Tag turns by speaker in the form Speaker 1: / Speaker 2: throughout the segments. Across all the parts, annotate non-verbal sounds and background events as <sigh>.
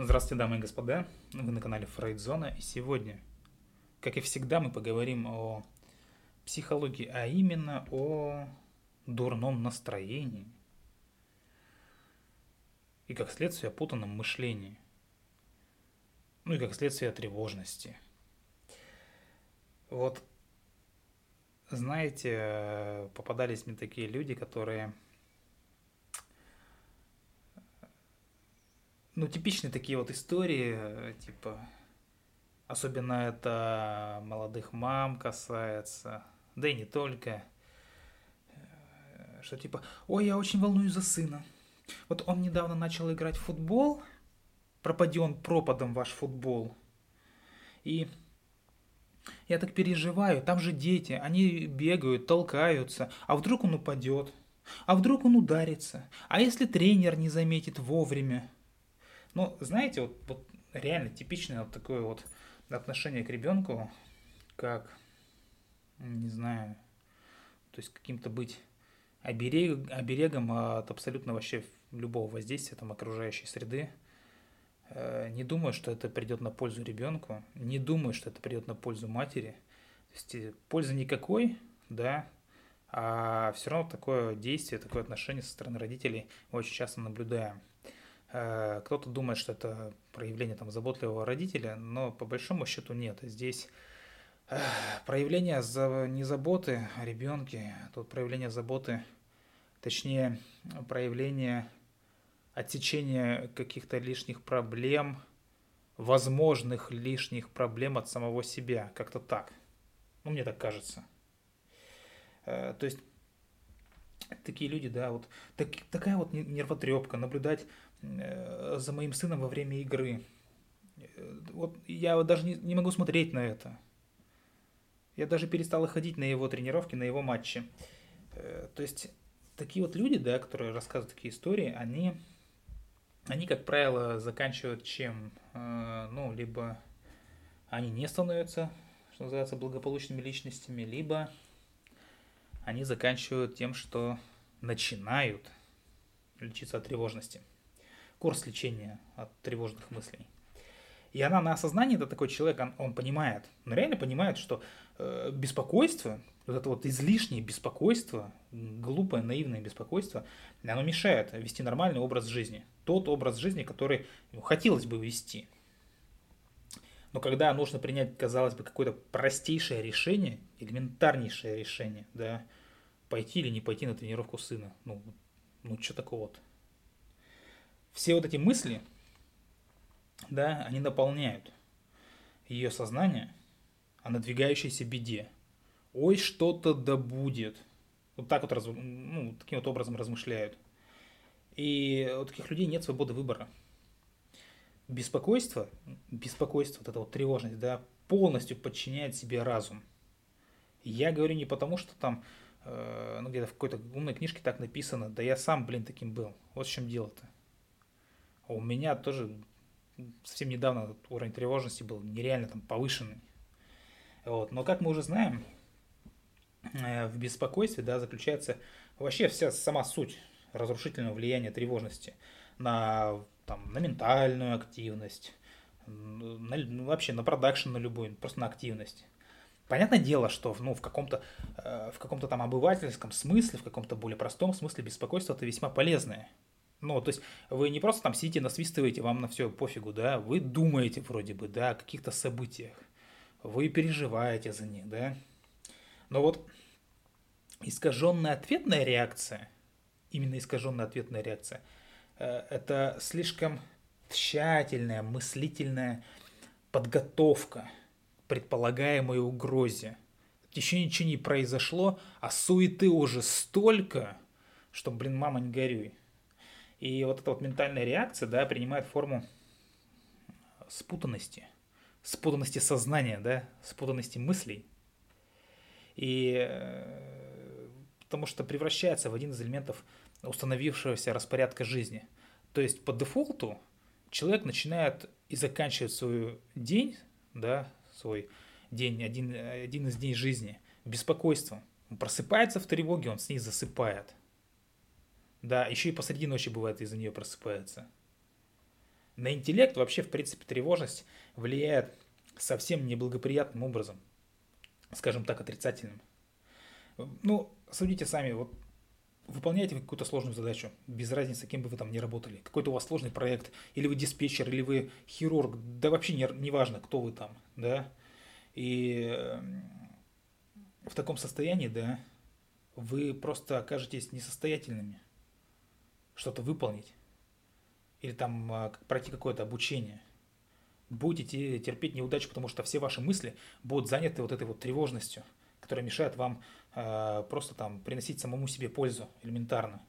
Speaker 1: Здравствуйте, дамы и господа. Вы на канале Фрейдзона. И сегодня, как и всегда, мы поговорим о психологии, а именно о дурном настроении и, как следствие, о путанном мышлении. Ну и, как следствие, о тревожности. Вот, знаете, попадались мне такие люди, которые ну, типичные такие вот истории, типа, особенно это молодых мам касается, да и не только, э, что типа, ой, я очень волнуюсь за сына. Вот он недавно начал играть в футбол, пропади он пропадом ваш футбол. И я так переживаю, там же дети, они бегают, толкаются, а вдруг он упадет, а вдруг он ударится, а если тренер не заметит вовремя – ну, знаете, вот, вот реально типичное вот такое вот отношение к ребенку, как, не знаю, то есть каким-то быть оберег, оберегом от абсолютно вообще любого воздействия там окружающей среды. Э, не думаю, что это придет на пользу ребенку, не думаю, что это придет на пользу матери. То есть э, пользы никакой, да, а все равно такое действие, такое отношение со стороны родителей очень часто наблюдаем. Э, кто-то думает, что это проявление там, заботливого родителя, но по большому счету нет. Здесь э, проявление не заботы о ребенке, тут проявление заботы, точнее, проявление отсечения каких-то лишних проблем, возможных лишних проблем от самого себя, как-то так. Ну, мне так кажется. Э, то есть такие люди, да, вот так, такая вот нервотрепка, наблюдать за моим сыном во время игры. Э, вот я даже не, не могу смотреть на это. Я даже перестал ходить на его тренировки, на его матчи. Э, то есть такие вот люди, да, которые рассказывают такие истории, они, они как правило, заканчивают чем? Ну, либо они не становятся, что называется, благополучными личностями, либо они заканчивают тем, что начинают лечиться от тревожности. Курс лечения от тревожных мыслей. И она на осознании, это такой человек, он, он понимает, он реально понимает, что э, беспокойство, вот это вот излишнее беспокойство, глупое, наивное беспокойство, оно мешает вести нормальный образ жизни. Тот образ жизни, который хотелось бы вести. Но когда нужно принять, казалось бы, какое-то простейшее решение, элементарнейшее решение, да, пойти или не пойти на тренировку сына. Ну, ну что такого-то? Все вот эти мысли, да, они наполняют ее сознание о надвигающейся беде. Ой, что-то да будет. Вот так вот, ну, таким вот образом размышляют. И у таких людей нет свободы выбора. Беспокойство, беспокойство, вот эта вот тревожность, да, полностью подчиняет себе разум. Я говорю не потому, что там Э, ну, где-то в какой-то умной книжке так написано, да я сам, блин, таким был. Вот в чем дело-то. А у меня тоже совсем недавно уровень тревожности был нереально там повышенный. Вот. Но как мы уже знаем, э, в беспокойстве да, заключается вообще вся сама суть разрушительного влияния тревожности на, там, на ментальную активность, на, ну, вообще на продакшн на любой, просто на активность. Понятное дело, что ну, в каком-то э, в каком-то там обывательском смысле, в каком-то более простом смысле беспокойство это весьма полезное. Ну, то есть вы не просто там сидите, насвистываете, вам на все пофигу, да, вы думаете вроде бы, да, о каких-то событиях, вы переживаете за них, да. Но вот искаженная ответная реакция, именно искаженная ответная реакция, э, это слишком тщательная, мыслительная подготовка – предполагаемой угрозе. Еще ничего не произошло, а суеты уже столько, что, блин, мама, не горюй. И вот эта вот ментальная реакция, да, принимает форму спутанности. Спутанности сознания, да, спутанности мыслей. И э, потому что превращается в один из элементов установившегося распорядка жизни. То есть по дефолту человек начинает и заканчивает свой день, да, свой день, один, один из дней жизни, беспокойством. Он просыпается в тревоге, он с ней засыпает. Да, еще и посреди ночи бывает из-за нее просыпается. На интеллект вообще, в принципе, тревожность влияет совсем неблагоприятным образом, скажем так, отрицательным. Ну, судите сами, вот выполняете вы какую-то сложную задачу, без разницы, кем бы вы там ни работали, какой-то у вас сложный проект, или вы диспетчер, или вы хирург, да вообще не, не важно, кто вы там, да, и эм, в таком состоянии, да, вы просто окажетесь несостоятельными что-то выполнить или там а, пройти какое-то обучение. Будете терпеть неудачу, потому что все ваши мысли будут заняты вот этой вот тревожностью, которая мешает вам э, просто там приносить самому себе пользу элементарно.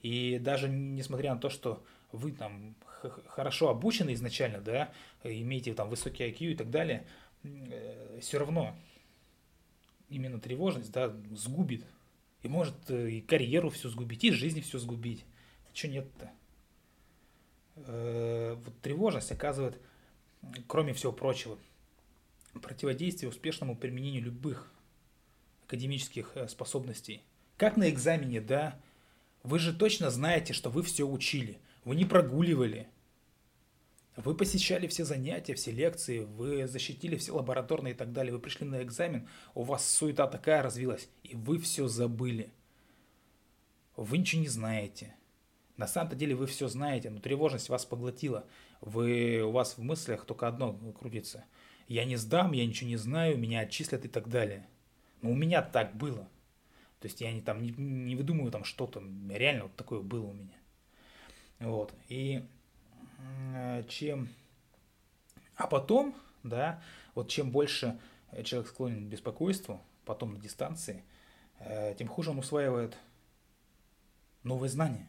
Speaker 1: И даже несмотря на то, что вы там хорошо обучены изначально, да, имеете там высокий IQ и так далее, э, все равно именно тревожность, да, сгубит. И может э, и карьеру все сгубить, и жизнь все сгубить. Чего нет-то? Э, вот тревожность оказывает, кроме всего прочего, противодействие успешному применению любых академических э, способностей. Как на экзамене, да? Вы же точно знаете, что вы все учили. Вы не прогуливали. Вы посещали все занятия, все лекции, вы защитили все лабораторные и так далее. Вы пришли на экзамен, у вас суета такая развилась, и вы все забыли. Вы ничего не знаете. На самом-то деле вы все знаете, но тревожность вас поглотила. Вы, у вас в мыслях только одно крутится. Я не сдам, я ничего не знаю, меня отчислят и так далее. Но у меня так было. То есть я не, там, не, не выдумываю там что-то. Реально вот такое было у меня. Вот. И чем... А потом, да, вот чем больше человек склонен к беспокойству, потом на дистанции, э, тем хуже он усваивает новые знания.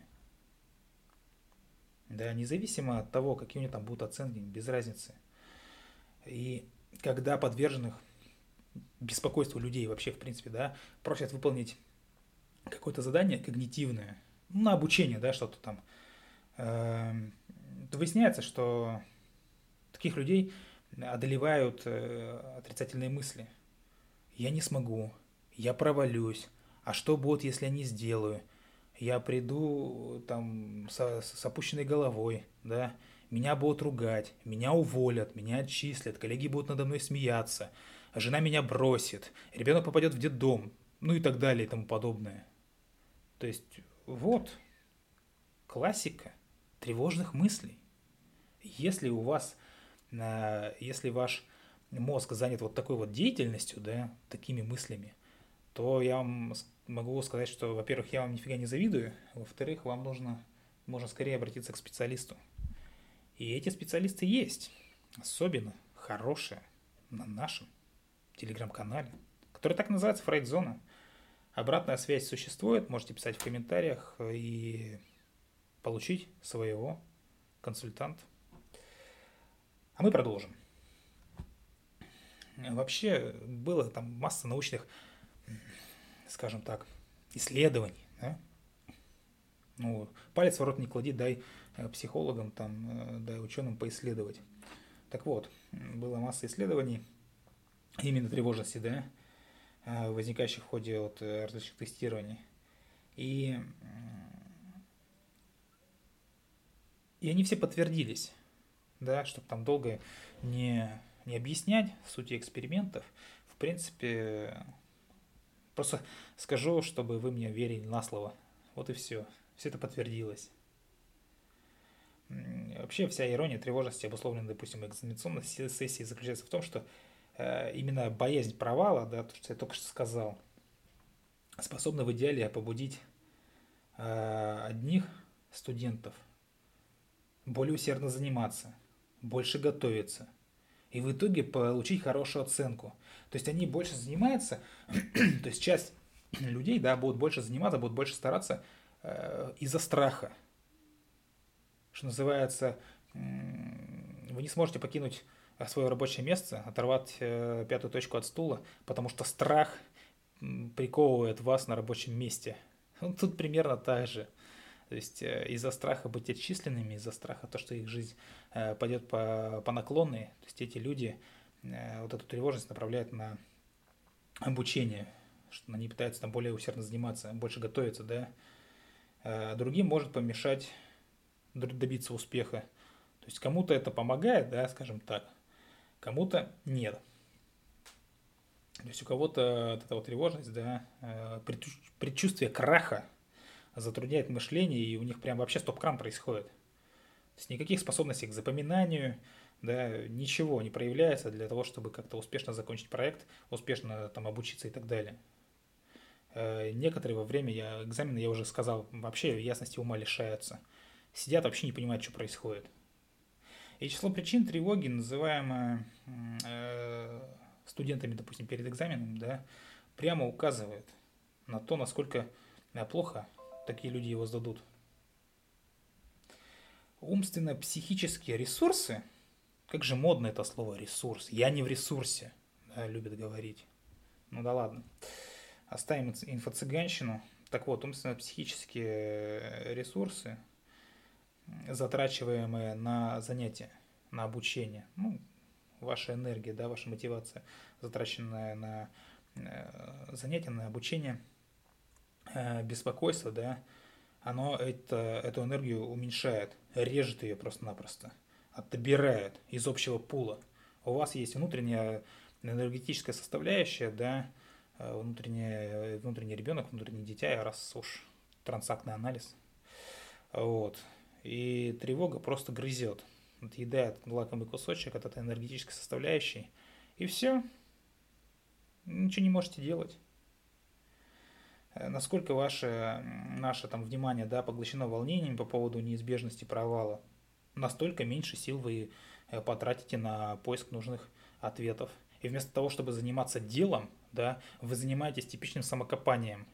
Speaker 1: Да, независимо от того, какие у него там будут оценки, без разницы. И когда подверженных беспокойству людей вообще, в принципе, да, просят выполнить какое-то задание когнитивное, ну, на обучение, да, что-то там, э, выясняется, что таких людей одолевают э, отрицательные мысли. Я не смогу, я провалюсь, а что будет, если я не сделаю? Я приду там с, с опущенной головой, да, меня будут ругать, меня уволят, меня отчислят, коллеги будут надо мной смеяться, жена меня бросит, ребенок попадет в детдом, ну и так далее и тому подобное. То есть вот классика тревожных мыслей. Если у вас, э, если ваш мозг занят вот такой вот деятельностью, да, такими мыслями, то я вам могу сказать, что, во-первых, я вам нифига не завидую, во-вторых, вам нужно, можно скорее обратиться к специалисту. И эти специалисты есть, особенно хорошие на нашем телеграм-канале, который так называется Фрейдзона. Обратная связь существует, можете писать в комментариях и получить своего консультанта. А мы продолжим. Вообще было там масса научных, скажем так, исследований. Да? Ну, палец в рот не клади, дай э, психологам, там, э, дай ученым поисследовать. Так вот, была масса исследований именно тревожности, да, э, возникающих в ходе вот различных тестирований. И, и они все подтвердились да, чтобы там долго не, не объяснять сути экспериментов. В принципе, просто скажу, чтобы вы мне верили на слово. Вот и все. Все это подтвердилось. Вообще вся ирония тревожности, обусловленная, допустим, экзаменационной сессии, заключается в том, что э, именно боязнь провала, да, то, что я только что сказал, способна в идеале побудить э, одних студентов более усердно заниматься – больше готовиться и в итоге получить хорошую оценку. То есть они больше занимаются, <clears throat> то есть часть людей, да, будут больше заниматься, будут больше стараться э, из-за страха. Что называется, э, вы не сможете покинуть свое рабочее место, оторвать э, пятую точку от стула, потому что страх приковывает вас на рабочем месте. Ну, <laughs> тут примерно так же. То есть э, из-за страха быть отчисленными, из-за страха то, что их жизнь э, пойдет по, по наклонной, то есть эти люди э, вот эту тревожность направляют на обучение, что они пытаются там более усердно заниматься, больше готовиться, да. Другим может помешать добиться успеха есть кому-то это помогает, да, скажем так, кому-то нет. То есть у кого-то вот эта вот тревожность, да, предчувствие краха затрудняет мышление, и у них прям вообще стоп-кран происходит. То есть никаких способностей к запоминанию, да, ничего не проявляется для того, чтобы как-то успешно закончить проект, успешно там обучиться и так далее. Э, некоторые во время я, экзамена, я уже сказал, вообще ясности ума лишаются. Сидят, вообще не понимают, что происходит. И число причин тревоги, называемое э, студентами, допустим, перед экзаменом, да, прямо указывает на то, насколько э, плохо такие люди его сдадут. Умственно-психические ресурсы, как же модно это слово ресурс, я не в ресурсе, да, любят говорить. Ну да ладно. Оставим инфо-цыганщину. Так вот, умственно-психические э, ресурсы, затрачиваемые на занятия, на обучение, ну, ваша энергия, да, ваша мотивация, затраченная на э, занятия, на обучение, беспокойство, да, оно это, эту энергию уменьшает, режет ее просто-напросто, отбирает из общего пула. У вас есть внутренняя энергетическая составляющая, да, э, внутренний, внутренний ребенок, внутреннее дитя, раз уж трансактный анализ. Вот. И тревога просто грызет отъедает лакомый кусочек от этой энергетической составляющей, и все. Ничего не можете делать. Э, насколько ваше, наше там внимание да, поглощено волнением по поводу неизбежности провала, настолько меньше сил вы э, потратите на поиск нужных ответов. И вместо того, чтобы заниматься делом, да, вы занимаетесь типичным самокопанием.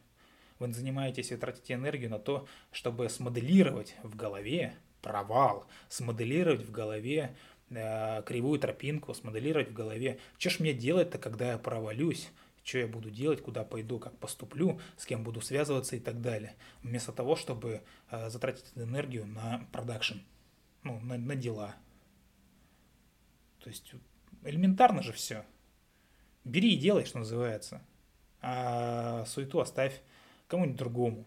Speaker 1: Вы занимаетесь и тратите энергию на то, чтобы смоделировать в голове провал, смоделировать в голове э, кривую тропинку, смоделировать в голове, что ж мне делать-то, когда я провалюсь, что я буду делать, куда пойду, как поступлю, с кем буду связываться и так далее. Вместо того, чтобы э, затратить энергию на продакшн, ну, на, на дела. То есть элементарно же все. Бери и делай, что называется. А суету оставь кому-нибудь другому.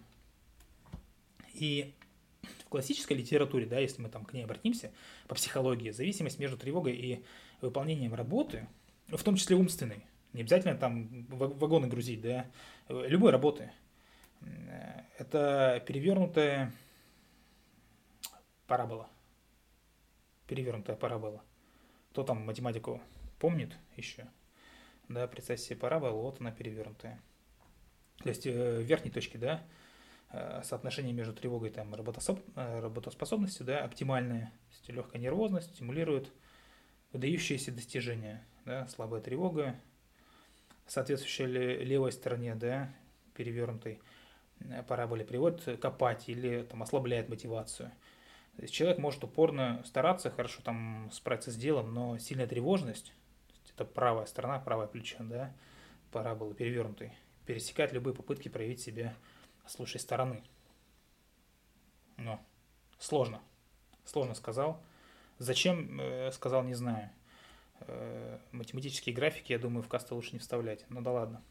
Speaker 1: И в классической литературе, да, если мы там к ней обратимся, по психологии, зависимость между тревогой и выполнением работы, в том числе умственной, не обязательно там вагоны грузить, да, любой работы, это перевернутая парабола. Перевернутая парабола. Кто там математику помнит еще? Да, представьте себе параболу, вот она перевернутая. То есть э, в верхней точке, да, Э, соотношение между тревогой и там, работособ... Э, работоспособностью да, оптимальное. То есть легкая нервозность стимулирует выдающиеся достижения. Да, слабая тревога, соответствующая левой стороне да, перевернутой э, параболе приводит копать или там, ослабляет мотивацию. То есть человек может упорно стараться, хорошо там справиться с делом, но сильная тревожность, это правая сторона, правое плечо, да, параболы перевернутой, пересекает любые попытки проявить себя с лучшей стороны. Но сложно. Сложно сказал. Зачем э, сказал, не знаю. Э, математические графики, я думаю, в касты лучше не вставлять. Ну да ладно.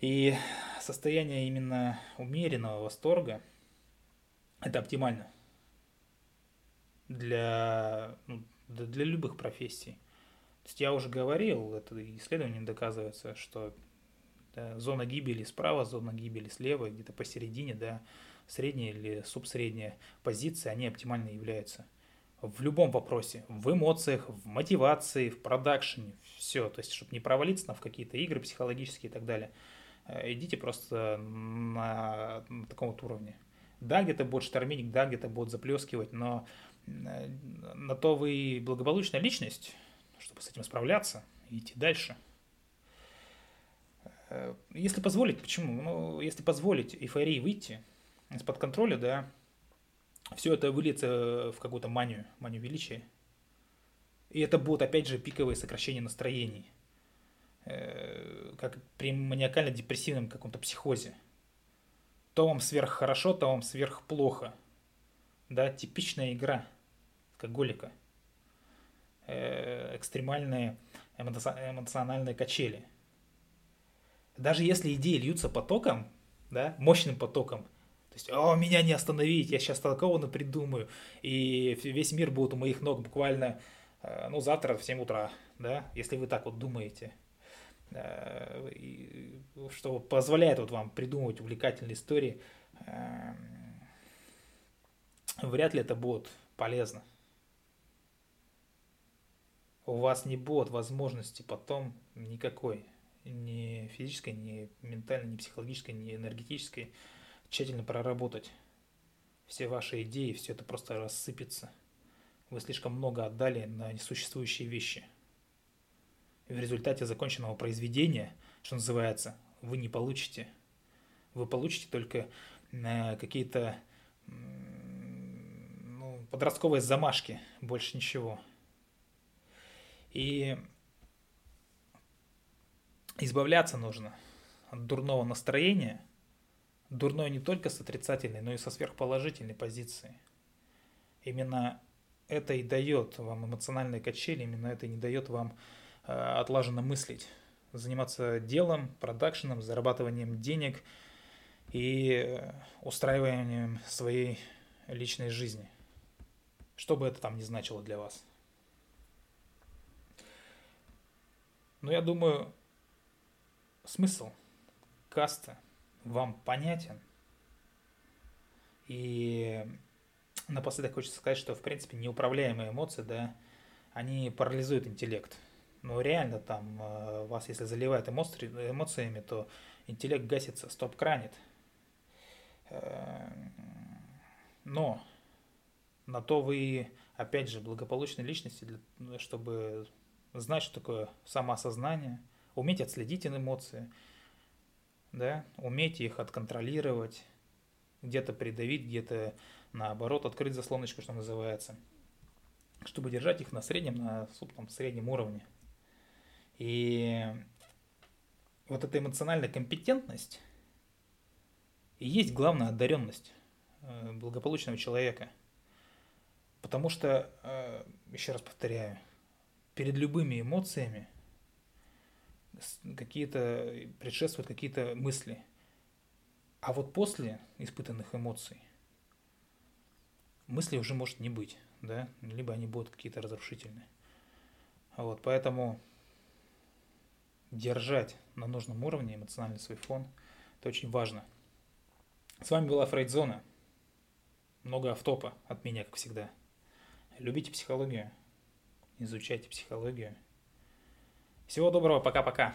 Speaker 1: И состояние именно умеренного восторга – это оптимально для, ну, для любых профессий. То есть я уже говорил, это исследование доказывается, что да, зона гибели справа, зона гибели слева, где-то посередине, да, средняя или субсредняя позиция, они оптимально являются в любом вопросе, в эмоциях, в мотивации, в продакшене, все, то есть, чтобы не провалиться в какие-то игры психологические и так далее, э, идите просто на, на таком вот уровне. Да, где-то будет штормить, да, где-то будет заплескивать, но э, на то вы благополучная личность, чтобы с этим справляться и идти дальше – Э, если позволить, почему? Ну, если позволить эйфории выйти из-под контроля, да, все это выльется в какую-то манию, манию величия. И это будут, опять же, пиковые сокращения настроений. Э, как при маниакально-депрессивном каком-то психозе. То вам сверх хорошо, то вам сверх плохо. Да, типичная игра алкоголика. Э, экстремальные эмоциональные качели – даже если идеи льются потоком, да, мощным потоком, то есть, о, меня не остановить, я сейчас толково придумаю, и весь мир будет у моих ног буквально, э, ну, завтра в 7 утра, да, если вы так вот думаете. Э, что позволяет вот вам придумывать увлекательные истории, эм, вряд ли это будет полезно. У вас не будет возможности потом никакой, ни физической, ни ментальной, ни психологической, ни энергетической, тщательно проработать все ваши идеи, все это просто рассыпется. Вы слишком много отдали на несуществующие вещи. И в результате законченного произведения, что называется, вы не получите. Вы получите только э, какие-то ну, подростковые замашки, больше ничего. И избавляться нужно от дурного настроения. Дурное не только с отрицательной, но и со сверхположительной позиции. Именно это и дает вам эмоциональные качели, именно это и не дает вам э, отлаженно мыслить, заниматься делом, продакшеном, зарабатыванием денег и э, устраиванием своей личной жизни. Что бы это там ни значило для вас. Но я думаю, смысл каста вам понятен. И напоследок хочется сказать, что, в принципе, неуправляемые эмоции, да, они парализуют интеллект. Но реально там э, вас, если заливает эмоци эмоциями, то интеллект гасится, стоп-кранит. Э, но на то вы, опять же, благополучной личности, чтобы знать, что такое самоосознание, уметь отследить эмоции, да, уметь их отконтролировать, где-то придавить, где-то наоборот открыть заслоночку, что называется, чтобы держать их на среднем, на там, среднем уровне. И вот эта эмоциональная компетентность и есть главная одаренность э, благополучного человека. Потому что, э, еще раз повторяю, перед любыми эмоциями какие-то предшествуют какие-то мысли. А вот после испытанных эмоций мыслей уже может не быть, да, либо они будут какие-то разрушительные. Вот, поэтому держать на нужном уровне эмоциональный свой фон, это очень важно. С вами была Фрейдзона. Много автопа от меня, как всегда. Любите психологию изучайте психологию. Всего доброго, пока-пока.